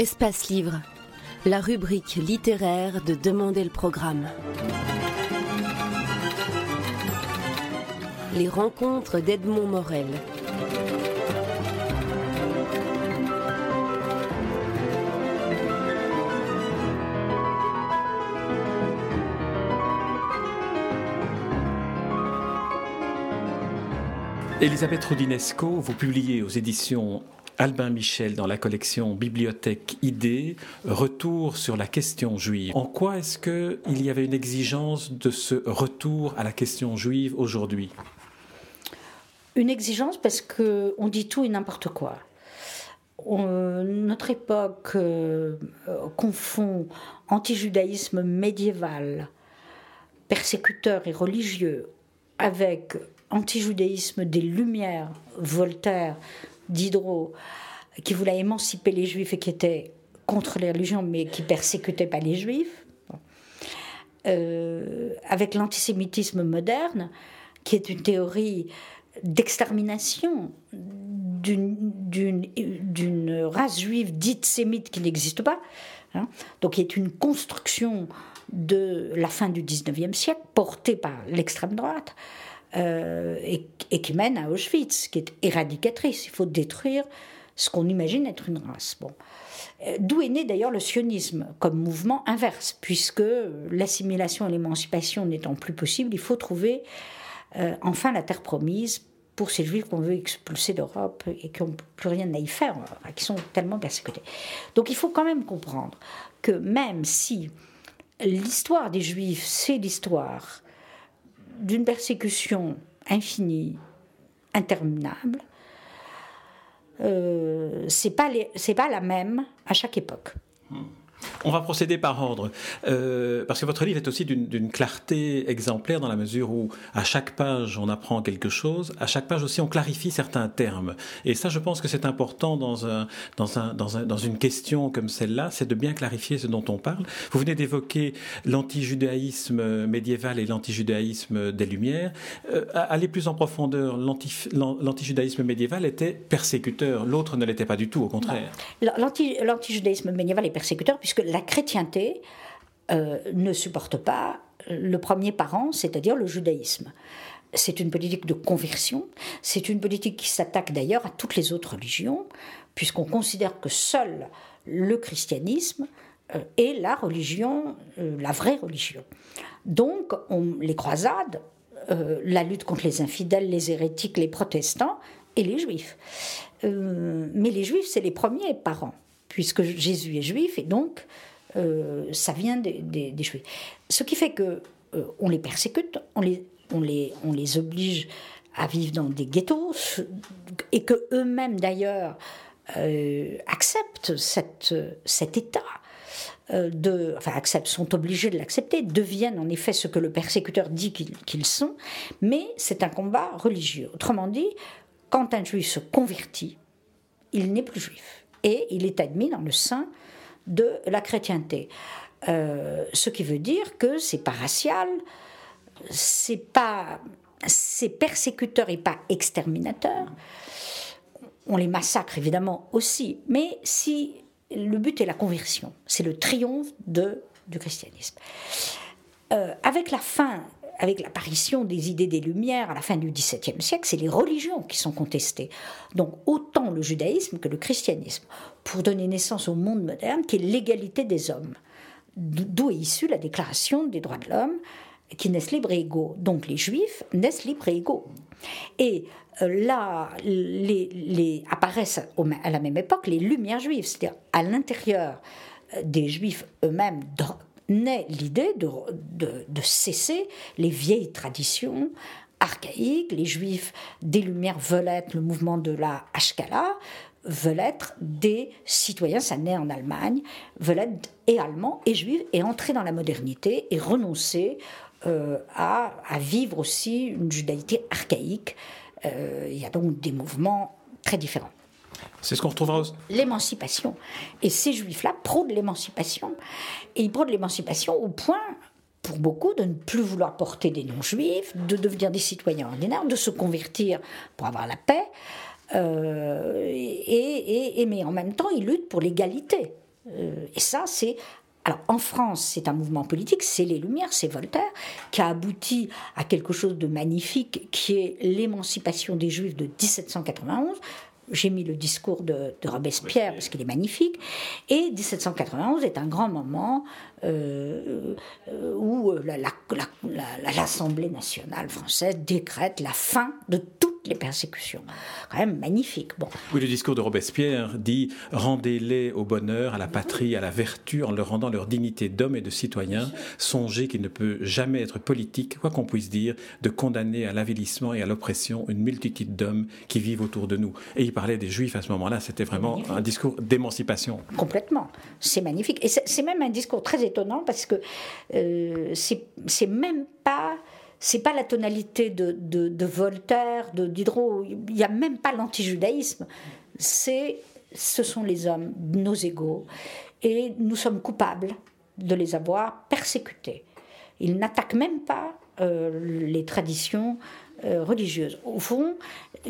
Espace Livre, la rubrique littéraire de Demander le programme. Les rencontres d'Edmond Morel. Elisabeth Rodinesco, vous publiez aux éditions Albin Michel dans la collection Bibliothèque Idées, Retour sur la question juive. En quoi est-ce qu'il y avait une exigence de ce retour à la question juive aujourd'hui? Une exigence parce qu'on dit tout et n'importe quoi. notre époque euh, confond antijudaïsme médiéval, persécuteur et religieux, avec antijudaïsme des Lumières, Voltaire, Diderot, qui voulait émanciper les juifs et qui était contre les religions, mais qui persécutait pas les juifs, euh, avec l'antisémitisme moderne, qui est une théorie d'extermination d'une race juive dite sémite qui n'existe pas, hein, donc qui est une construction de la fin du 19e siècle portée par l'extrême droite. Euh, et, qui mène à Auschwitz, qui est éradicatrice. Il faut détruire ce qu'on imagine être une race. Bon. Euh, d'où est né d'ailleurs le sionisme comme mouvement inverse, puisque l'assimilation et l'émancipation n'étant plus possible, il faut trouver euh, enfin la terre promise pour ces juifs qu'on veut expulser d'Europe et qui n'ont plus rien à y faire, qui sont tellement persécutés. Donc il faut quand même comprendre que même si l'histoire des juifs, c'est l'histoire d'une persécution infinie, interminable, euh, c'est pas, pas la même à chaque époque. On va procéder par ordre, euh, parce que votre livre est aussi d'une clarté exemplaire dans la mesure où à chaque page on apprend quelque chose, à chaque page aussi on clarifie certains termes. Et ça, je pense que c'est important dans, un, dans, un, dans, un, dans une question comme celle-là, c'est de bien clarifier ce dont on parle. Vous venez d'évoquer l'antijudaïsme médiéval et l'antijudaïsme des Lumières. Euh, aller plus en profondeur, l'antijudaïsme médiéval était persécuteur, l'autre ne l'était pas du tout, au contraire. L'antijudaïsme médiéval est persécuteur puisque la chrétienté euh, ne supporte pas le premier parent, c'est-à-dire le judaïsme. C'est une politique de conversion, c'est une politique qui s'attaque d'ailleurs à toutes les autres religions, puisqu'on considère que seul le christianisme euh, est la religion, euh, la vraie religion. Donc les croisades, la lutte contre les infidèles, les hérétiques, les protestants et les juifs. mais les juifs, c'est les premiers parents puisque Jésus est juif, et donc euh, ça vient des, juifs. Ce qui fait que euh, on les persécute, on les, oblige à vivre dans des ghettos, et que eux-mêmes d'ailleurs euh, acceptent cet état. De, enfin, acceptent, sont obligés de l'accepter, deviennent en effet ce que le persécuteur dit qu'ils sont, mais c'est un combat religieux. Autrement dit, quand un juif se convertit, il n'est plus juif et il est admis dans le sein de la chrétienté. Euh, ce qui veut dire que c'est pas racial, c'est pas c'est persécuteur et pas exterminateur. On les massacre évidemment aussi, mais si le but est la conversion, c'est le triomphe de, du christianisme. Euh, avec la fin avec l'apparition des idées des Lumières à la fin du XVIIe siècle, c'est les religions qui sont contestées. Donc autant le judaïsme que le christianisme, pour donner naissance au monde moderne qui est l'égalité des hommes. D'où est issue la déclaration des droits de l'homme qui naissent libres et égaux. Donc les juifs naissent libres et égaux. Et euh, là, les, apparaissent à la même époque les lumières juives, c'est-à-dire à, l'intérieur euh, des juifs eux-mêmes naît l'idée de, cesser les vieilles traditions archaïques. Les juifs des Lumières veulent être le mouvement de la Hashkala, veulent être des citoyens, ça naît en Allemagne, veulent être et allemands et juifs et entrer dans la modernité et renoncer euh, à, à, vivre aussi une judaïté archaïque. Euh, il y a donc des mouvements très différents. C'est ce qu'on retrouvera L'émancipation. Et ces juifs-là prônent l'émancipation. Et ils prônent l'émancipation au point, pour beaucoup, de ne plus vouloir porter des noms juifs, de devenir des citoyens ordinaires, de se convertir pour avoir la paix. Euh, et, mais en même temps, ils luttent pour l'égalité. et ça, c'est alors en France, c'est un mouvement politique, c'est les Lumières, c'est Voltaire, qui a abouti à quelque chose de magnifique, qui est l'émancipation des Juifs de 1791. J'ai mis le discours de, Robespierre parce qu'il est magnifique. Et 1791 est un grand moment euh, euh, où l'Assemblée nationale française décrète la fin de les persécutions. Quand même magnifique. Bon. Oui, le discours de Robespierre dit Rendez-les au bonheur, à la patrie, à la vertu, en leur rendant leur dignité d'homme et de citoyen. Songez qu'il ne peut jamais être politique, quoi qu'on puisse dire, de condamner à l'avilissement et à l'oppression une multitude d'hommes qui vivent autour de nous. Et il parlait des Juifs à ce moment-là. C'était vraiment un discours d'émancipation. Complètement. C'est magnifique. Et c'est même un discours très étonnant parce que euh, c'est même pas c'est pas la tonalité de, Voltaire, de Diderot, il n'y a même pas l'antijudaïsme. C'est, ce sont les hommes, nos égaux, et nous sommes coupables de les avoir persécutés. Ils n'attaquent même pas euh, les traditions euh, religieuses. Au fond,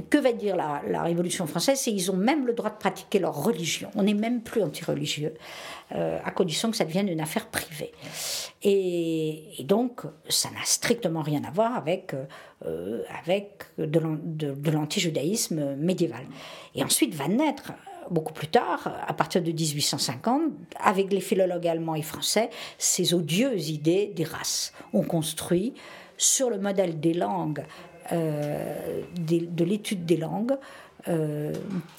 que va dire la, Révolution française C'est qu'ils ont même le droit de pratiquer leur religion. On n'est même plus anti-religieux, euh, à condition que ça devienne une affaire privée. Et, donc, ça n'a strictement rien à voir avec, avec de l'anti-judaïsme médiéval. Et ensuite va naître beaucoup plus tard, à partir de 1850, avec les philologues allemands et français, ces odieuses idées des races. On construit sur le modèle des langues euh, de, l'étude des langues euh,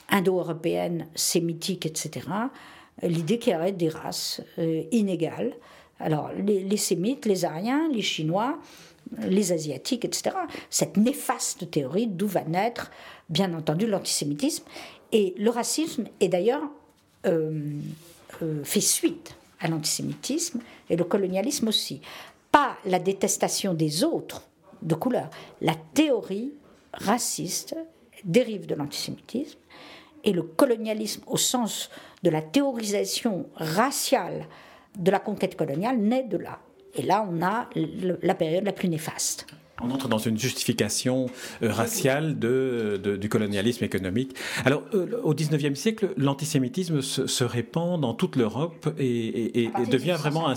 indo-européennes, sémitiques, etc., l'idée qu'il y aurait des races euh, inégales. Alors, les, sémites, les ariens, les chinois, les asiatiques, etc. Cette néfaste théorie d'où va naître, bien entendu, l'antisémitisme. Et le racisme est d'ailleurs fait suite à l'antisémitisme et le colonialisme aussi. Pas la détestation des autres, de couleur. La théorie raciste dérive de l'antisémitisme et le colonialisme au sens de la théorisation raciale de la conquête coloniale naît de là. Et là, on a la période la plus néfaste. On entre dans une justification euh, raciale de, du colonialisme économique. Alors, euh, au XIXe siècle, l'antisémitisme se, répand dans toute l'Europe et, devient vraiment un,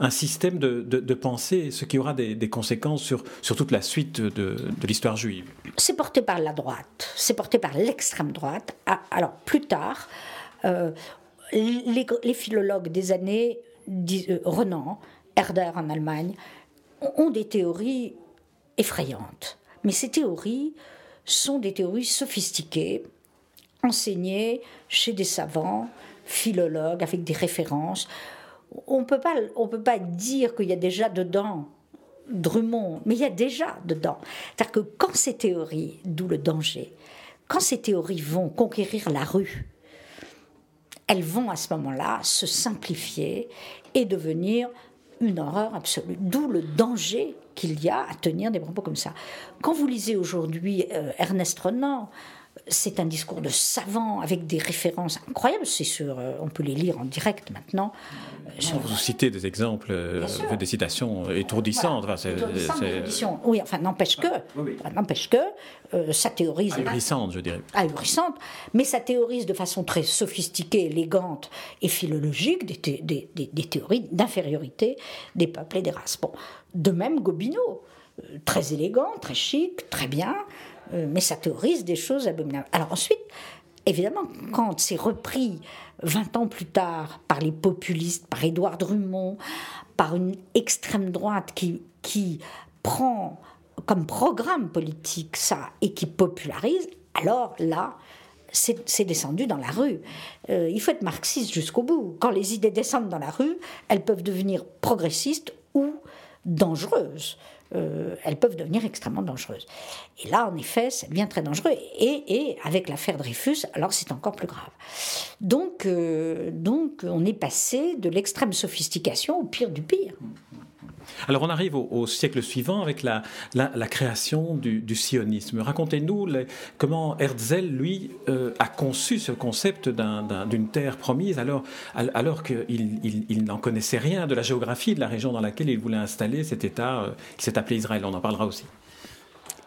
un, système de, de, pensée, ce qui aura des, conséquences sur, sur, toute la suite de, l'histoire juive. C'est porté par la droite, c'est porté par l'extrême droite. Ah, alors, plus tard, euh, les, les, philologues des années Renan, Herder en Allemagne, ont des théories effrayantes. Mais ces théories sont des théories sophistiquées, enseignées chez des savants, philologues, avec des références. On on peut pas dire qu'il y a déjà dedans Drummond, mais il y a déjà dedans. C'est-à-dire que quand ces théories, d'où le danger, quand ces théories vont conquérir la rue, elles vont à ce moment-là se simplifier et devenir une horreur absolue. D'où le danger qu'il y a à tenir des propos comme ça. Quand vous lisez aujourd'hui euh, Ernest Renan, c'est un discours de savant avec des références incroyables. C'est sûr, euh, on peut les lire en direct maintenant. Euh, vous citez des exemples, des citations étourdissantes. Oui, enfin, n'empêche que, n'empêche que, ça théorise. Ahurissante, je dirais. Ahurissante, mais ça théorise de façon très sophistiquée, élégante et philologique des, des, des théories d'infériorité des peuples et des races. Bon, de même, Gobineau, euh, très élégant, très chic, très bien, euh, mais ça théorise des choses abominables. Alors ensuite, évidemment, quand c'est repris 20 ans plus tard par les populistes, par Édouard Drummond, par une extrême droite qui, qui prend comme programme politique ça et qui popularise, alors là, c'est descendu dans la rue. Euh, il faut être marxiste jusqu'au bout. Quand les idées descendent dans la rue, elles peuvent devenir progressistes ou dangereuses. Euh, elles peuvent devenir extrêmement dangereuses. Et là, en effet, ça devient très dangereux. Et, avec l'affaire Dreyfus, alors c'est encore plus grave. Donc, euh, donc, on est passé de l'extrême sophistication au pire du pire. Alors on arrive au, siècle suivant avec la, création du, sionisme. Racontez-nous comment Herzl, lui, euh, a conçu ce concept d'une terre promise alors, alors qu'il il, n'en connaissait rien de la géographie de la région dans laquelle il voulait installer cet État euh, qui s'est appelé Israël. On en parlera aussi.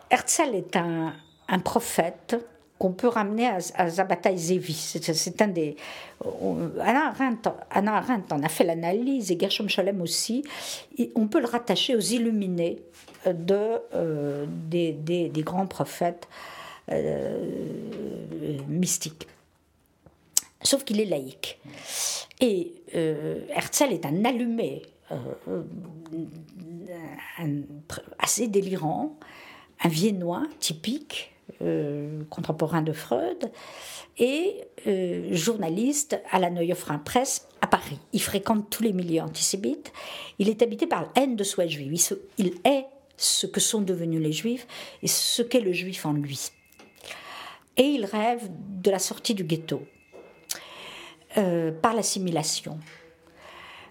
Herzl est un prophète qu'on peut ramener à, à Zabataï Zevi. C'est un des. Anna Arendt, en a fait l'analyse et Gershom Scholem aussi. on peut le rattacher aux illuminés de, euh, des, grands prophètes euh, mystiques. Sauf qu'il est laïque. Et euh, Herzl est un allumé assez délirant, un viennois typique, contemporain de Freud, et journaliste à la Neue Presse à Paris. Il fréquente tous les milieux antisémites. Il est habité par la haine de soi juive. Il est ce que sont devenus les juifs et ce qu'est le juif en lui. Et il rêve de la sortie du ghetto euh, par l'assimilation.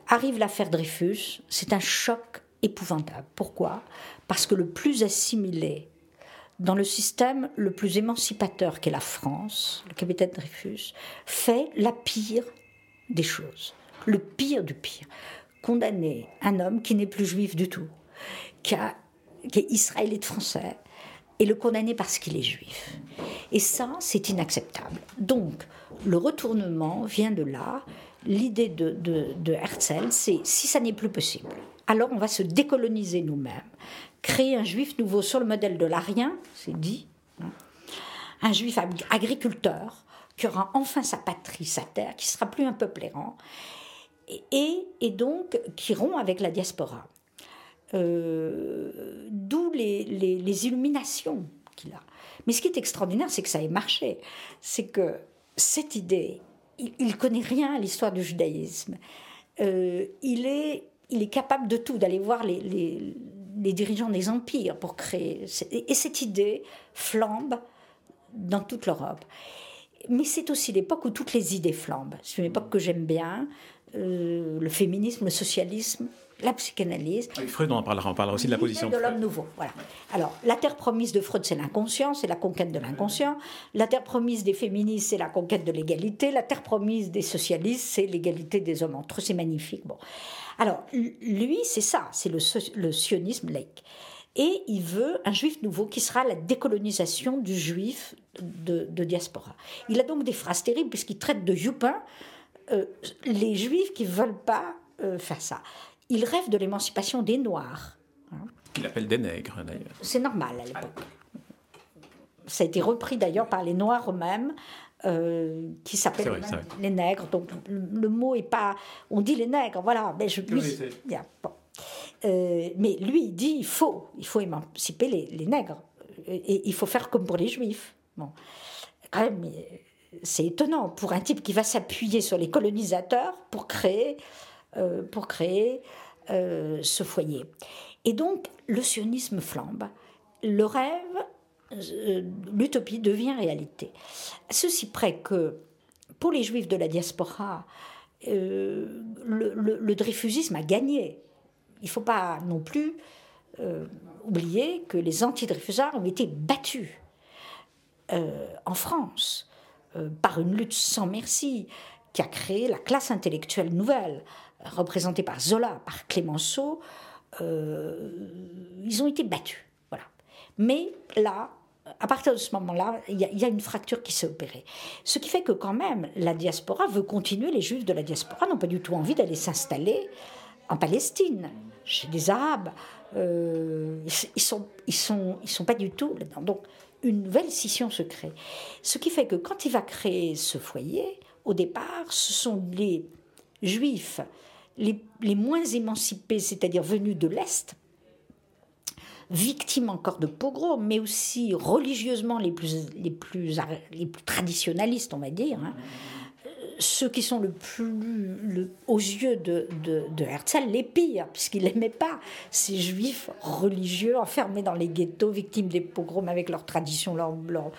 Arrive l'affaire Dreyfus, c'est un choc épouvantable. Pourquoi? Parce que le plus assimilé dans le système le plus émancipateur qu'est la France, le capitaine Dreyfus, fait la pire des choses, le pire du pire. Condamner un homme qui n'est plus juif du tout, qui est israélite français, et le condamner parce qu'il est juif. Et ça, c'est inacceptable. Donc, le retournement vient de là. L'idée de, de, Herzl, c'est si ça n'est plus possible, alors on va se décoloniser nous-mêmes, créer un juif nouveau sur le modèle de l'arien, c'est dit, hein. un juif agriculteur qui aura enfin sa patrie, sa terre, qui sera plus un peuple errant, et, donc qui rompt avec la diaspora. Euh, d'où les, illuminations qu'il a. Mais ce qui est extraordinaire, c'est que ça ait marché. C'est que cette idée, il, ne connaît rien à l'histoire du judaïsme. Euh, il, est, capable de tout, d'aller voir les, les, dirigeants des empires pour créer. Et cette idée flambe dans toute l'Europe. Mais c'est aussi l'époque où toutes les idées flambent. C'est une époque que j'aime bien. Euh, le féminisme, le socialisme, la psychanalyse. Freud, on en parlera, on parlera aussi de la position de l'homme nouveau. Voilà. Alors, la terre promise de Freud, c'est l'inconscient, c'est la conquête de l'inconscient. La terre promise des féministes, c'est la conquête de l'égalité. La terre promise des socialistes, c'est l'égalité des hommes entre eux. C'est magnifique. Bon. Alors, lui, c'est ça, c'est le, le sionisme laïque. Et il veut un juif nouveau qui sera la décolonisation du juif de, diaspora. Il a donc des phrases terribles puisqu'il traite de youpin euh, les juifs qui ne veulent pas euh, faire ça il rêve de l'émancipation des Noirs. Il appelle des nègres, d'ailleurs. C'est normal à l'époque. Ça a été repris d'ailleurs par les Noirs eux-mêmes, euh, qui s'appellent les, nègres. Donc le, mot est pas. On dit les nègres, voilà. Mais, je, lui, euh, mais lui, il dit il faut, il faut émanciper les, nègres. Et il faut faire comme pour les juifs. Bon. c'est étonnant pour un type qui va s'appuyer sur les colonisateurs pour créer, euh, pour créer euh, ce foyer. Et donc, le sionisme flambe, le rêve, euh, l'utopie devient réalité. Ceci près que, pour les juifs de la diaspora, euh, le, dreyfusisme a gagné. Il ne faut pas non plus oublier que les anti-dreyfusards ont été battus en France par une lutte sans merci qui a créé la classe intellectuelle nouvelle représentés par Zola, par Clémenceau, euh, ils ont été battus. Voilà. Mais là, à partir de ce moment-là, il y, a une fracture qui s'est opérée. Ce qui fait que quand même, la diaspora veut continuer, les juifs de la diaspora n'ont pas du tout envie d'aller s'installer en Palestine, chez les Arabes. Euh, ils sont, ils sont, ils sont pas du tout là-dedans. Donc, une nouvelle scission se crée. Ce qui fait que quand il va créer ce foyer, au départ, ce sont les juifs les, moins émancipés, c'est-à-dire venus de l'Est, victimes encore de pogroms, mais aussi religieusement les plus, traditionnalistes, on va dire, hein. ceux qui sont le plus, aux yeux de, Herzl, les pires, puisqu'il n'aimait pas ces juifs religieux enfermés dans les ghettos, victimes des pogroms avec leurs traditions, leurs leur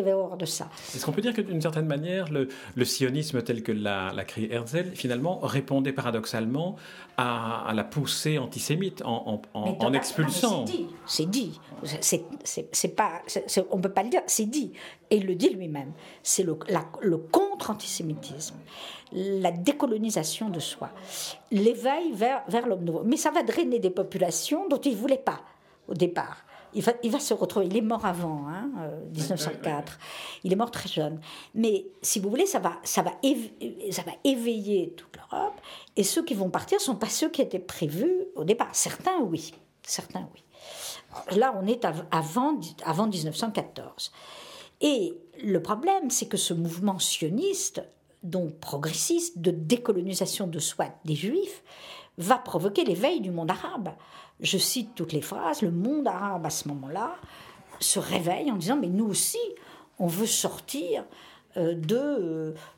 avait horreur de ça. Est-ce qu'on peut dire que d'une certaine manière, le, sionisme tel que l'a, créé Herzl, finalement, répondait paradoxalement à, la poussée antisémite en, expulsant C'est dit, c'est dit. C'est, pas, on ne peut pas le dire, c'est dit. Et il le dit lui-même. C'est le, le contre-antisémitisme, la décolonisation de soi, l'éveil vers, vers l'homme nouveau. Mais ça va drainer des populations dont il ne voulait pas au départ il va, il va se retrouver. Il est mort avant, hein, 1904. Il est mort très jeune. Mais si vous voulez, ça va, ça va, ça va éveiller toute l'Europe. Et ceux qui vont partir ne sont pas ceux qui étaient prévus au départ. Certains, oui. Certains, oui. Là, on est avant, avant 1914. Et le problème, c'est que ce mouvement sioniste, donc progressiste, de décolonisation de soi des Juifs, va provoquer l'éveil du monde arabe. Je cite toutes les phrases, le monde arabe à ce moment-là se réveille en disant mais nous aussi, on veut sortir euh, de,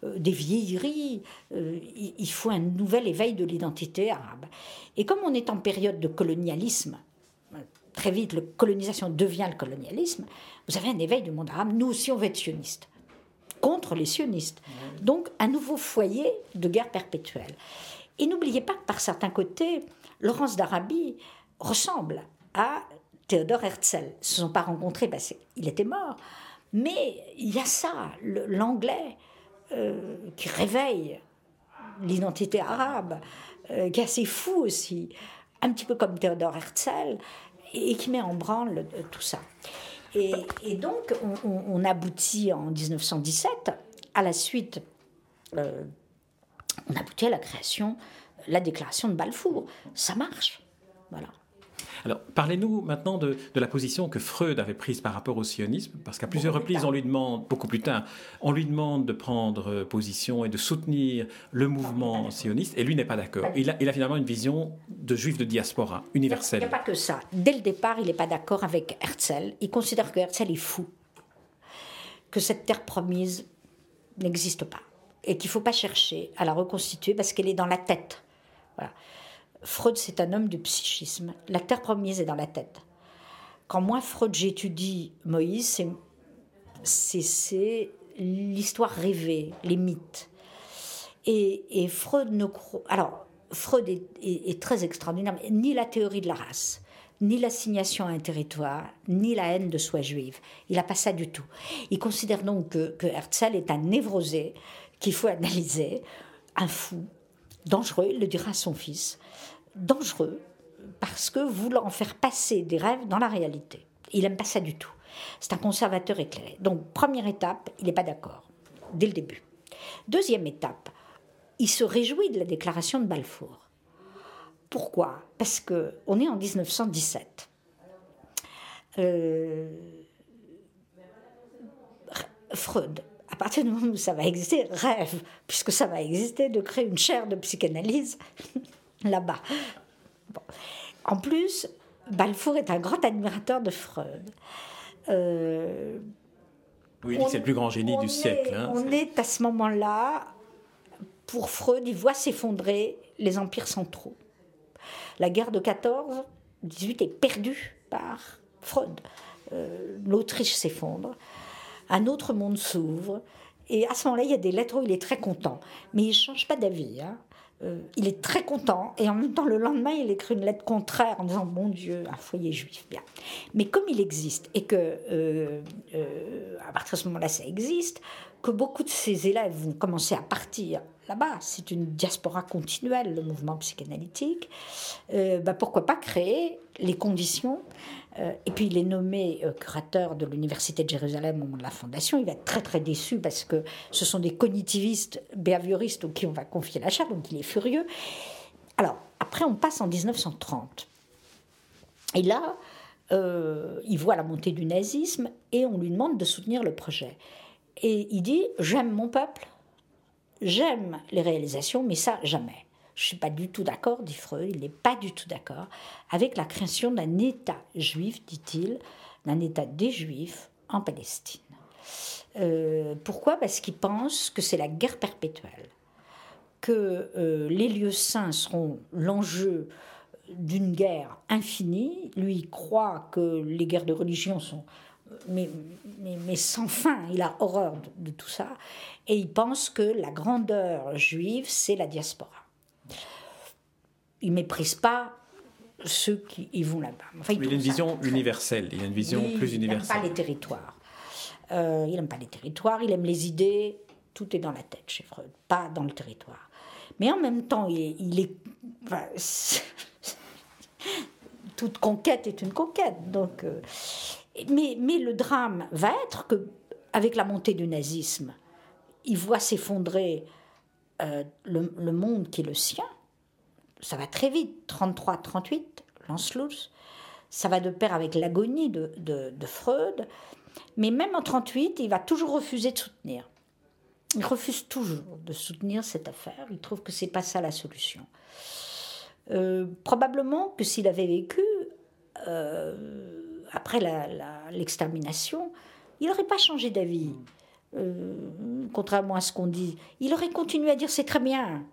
euh, des vieilleries, euh, il faut un nouvel éveil de l'identité arabe. Et comme on est en période de colonialisme, très vite, la colonisation devient le colonialisme, vous avez un éveil du monde arabe, nous aussi on veut être sionistes, contre les sionistes. Donc un nouveau foyer de guerre perpétuelle. Et n'oubliez pas que par certains côtés, Laurence d'Arabie ressemble à Théodore Herzl. Ils ne se sont pas rencontrés parce qu'il était mort. Mais il y a ça, l'anglais euh, qui réveille l'identité arabe, euh, qui est assez fou aussi, un petit peu comme Théodore Herzl, et, qui met en branle euh, tout ça. Et, donc, on, aboutit en 1917, à la suite on aboutit à la création, la déclaration de Balfour. Ça marche. Voilà. Alors, parlez-nous maintenant de, la position que Freud avait prise par rapport au sionisme, parce qu'à plusieurs reprises, on lui demande, beaucoup plus tard, on lui demande de prendre position et de soutenir le mouvement sioniste, et lui n'est pas d'accord. Il a, il a, finalement une vision de juif de diaspora, universelle. Il n'y a pas que ça. Dès le départ, il n'est pas d'accord avec Herzl. Il considère que Herzl est fou, que cette terre promise n'existe pas et qu'il ne faut pas chercher à la reconstituer parce qu'elle est dans la tête. Voilà. Freud, c'est un homme du psychisme. La terre promise est dans la tête. Quand moi, Freud, j'étudie Moïse, c'est l'histoire rêvée, les mythes. Et, Freud ne croit. Alors, Freud est, est, très extraordinaire, ni la théorie de la race, ni l'assignation à un territoire, ni la haine de soi juive. Il n'a pas ça du tout. Il considère donc que, que Herzl est un névrosé qu'il faut analyser, un fou, dangereux, il le dira à son fils, dangereux parce que voulant faire passer des rêves dans la réalité. Il n'aime pas ça du tout. C'est un conservateur éclairé. Donc, première étape, il n'est pas d'accord, dès le début. Deuxième étape, il se réjouit de la déclaration de Balfour. Pourquoi? Parce que on est en 1917. Euh, Freud à partir du moment où ça va exister, rêve, puisque ça va exister, de créer une chaire de psychanalyse là-bas. En plus, Balfour est un grand admirateur de Freud. Euh, oui, c'est le plus grand génie du siècle. Hein, on est à ce moment-là, pour Freud, il voit s'effondrer les empires centraux. La guerre de 14, 18 est perdue par Freud. Euh, L'Autriche s'effondre un autre monde s'ouvre. Et à ce moment-là, il y a des lettres où il est très content. Mais il ne change pas d'avis. Hein. Euh, il est très content. Et en même temps, le lendemain, il écrit une lettre contraire en disant Mon Dieu, un foyer juif. Bien. Mais comme il existe, et que euh, euh, à partir de ce moment-là, ça existe, que beaucoup de ses élèves vont commencer à partir là-bas. C'est une diaspora continuelle, le mouvement psychanalytique. Bah, pourquoi pas créer les conditions euh, et puis il est nommé euh, curateur de l'Université de Jérusalem au moment de la fondation. Il va être très très déçu parce que ce sont des cognitivistes, behavioristes auxquels on va confier la chaire, donc il est furieux. Alors, après on passe en 1930. Et là, euh, il voit la montée du nazisme et on lui demande de soutenir le projet. Et il dit, j'aime mon peuple, j'aime les réalisations, mais ça, jamais. Je ne suis pas du tout d'accord, dit Freud, il n'est pas du tout d'accord avec la création d'un État juif, dit-il, d'un État des Juifs en Palestine. Euh, pourquoi? Parce qu'il pense que c'est la guerre perpétuelle, que euh, les lieux saints seront l'enjeu d'une guerre infinie. Lui il croit que les guerres de religion sont mais, mais, sans fin, il a horreur de, de, tout ça, et il pense que la grandeur juive, c'est la diaspora il méprise pas ceux qui y vont là-bas. il, a une vision universelle, il a une vision plus universelle. Il n'aime pas les territoires. Euh, il n'aime pas les territoires, il aime les idées, tout est dans la tête chez Freud, pas dans le territoire. Mais en même temps, il est... toute conquête est une conquête. Donc, euh, mais, le drame va être que, avec la montée du nazisme, il voit s'effondrer euh, le, monde qui est le sien. Ça va très vite, 33-38, Lancelot. Ça va de pair avec l'agonie de, de, Freud. Mais même en 38, il va toujours refuser de soutenir. Il refuse toujours de soutenir cette affaire. Il trouve que c'est pas ça la solution. Euh, probablement que s'il avait vécu euh, après l'extermination, il n'aurait pas changé d'avis. Euh, contrairement à ce qu'on dit. Il aurait continué à dire c'est très bien.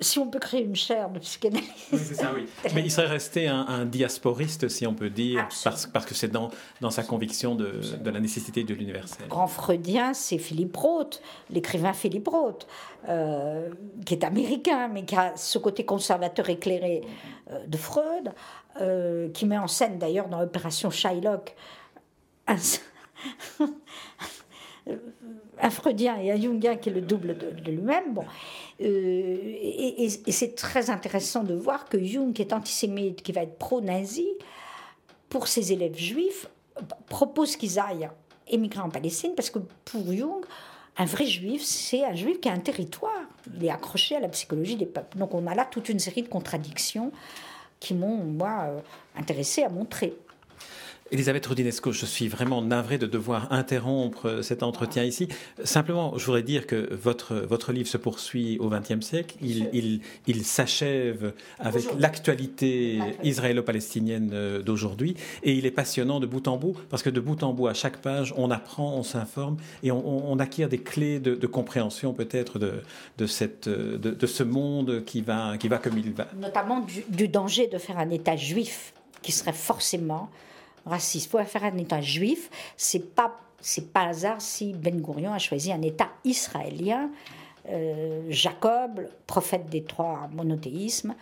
Si on peut créer une chaire de psychanalyse. Oui, ça, oui. Mais il serait resté un, diasporiste, si on peut dire, parce, parce, que c'est dans, dans sa conviction de, de la nécessité de l'universel. Le grand freudien, c'est Philippe Roth, l'écrivain Philippe Roth, euh, qui est américain, mais qui a ce côté conservateur éclairé euh, de Freud, qui met en scène d'ailleurs dans l'opération Shylock un, un freudien et un jungien qui est le double de, lui-même. Bon. Euh, et, c'est très intéressant de voir que Jung, qui est antisémite, qui va être pro-nazi, pour ses élèves juifs, propose qu'ils aillent émigrer en Palestine, parce que pour Jung, un vrai juif, c'est un juif qui a un territoire. Il est accroché à la psychologie des peuples. Donc on a là toute une série de contradictions qui m'ont, moi, euh, intéressé à montrer. Elisabeth Rodinesco, je suis vraiment navré de devoir interrompre cet entretien ici. Simplement, je voudrais dire que votre, votre livre se poursuit au XXe siècle. Il, il, il s'achève avec l'actualité israélo-palestinienne euh, d'aujourd'hui. Et il est passionnant de bout en bout, parce que de bout en bout, à chaque page, on apprend, on s'informe et on, on, acquiert des clés de, de compréhension peut-être de, de, cette, de, de, ce monde qui va, qui va comme il va. Notamment du, du danger de faire un État juif qui serait forcément raciste. Pour faire un État juif, c'est pas c'est pas hasard si Ben Gurion a choisi un État israélien. Euh, Jacob, prophète des trois monothéismes,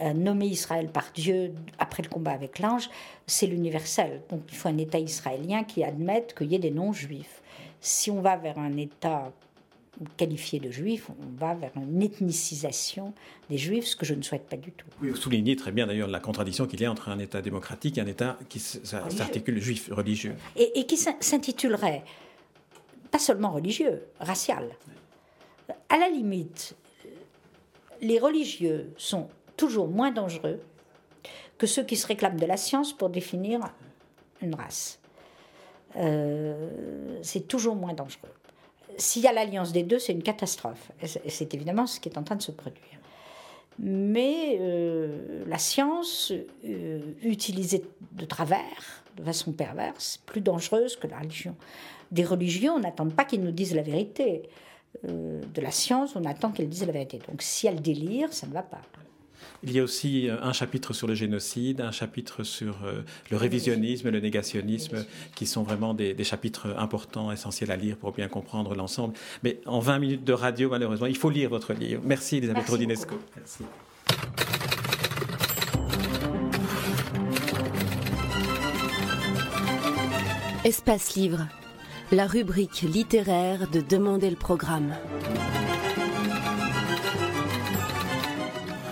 euh, nommé Israël par Dieu après le combat avec l'ange, c'est l'universel. Donc il faut un État israélien qui admette qu'il y ait des non-juifs. Si on va vers un État qualifié de juifs, on va vers une ethnicisation des juifs, ce que je ne souhaite pas du tout. vous soulignez très bien d'ailleurs la contradiction qu'il y a entre un État démocratique et un État qui s'articule juif, religieux. Et, qui s'intitulerait pas seulement religieux, racial. À la limite, les religieux sont toujours moins dangereux que ceux qui se réclament de la science pour définir une race. Euh, c'est toujours moins dangereux s'il y a l'alliance des deux, c'est une catastrophe. C'est évidemment ce qui est en train de se produire. Mais euh, la science, euh, utilisée de travers, de façon perverse, plus dangereuse que la religion. Des religions, on n'attend pas qu'ils nous disent la vérité. Euh, de la science, on attend qu'elles disent la vérité. Donc si elles délirent, ça ne va pas. Il y a aussi euh, un chapitre sur le génocide, un chapitre sur euh, le révisionnisme, le négationnisme, qui sont vraiment des, chapitres importants, essentiels à lire pour bien comprendre l'ensemble. Mais en 20 minutes de radio, malheureusement, il faut lire votre livre. Merci Elisabeth Rodinesco. Merci. Espace Livre, la rubrique littéraire de Demander le programme.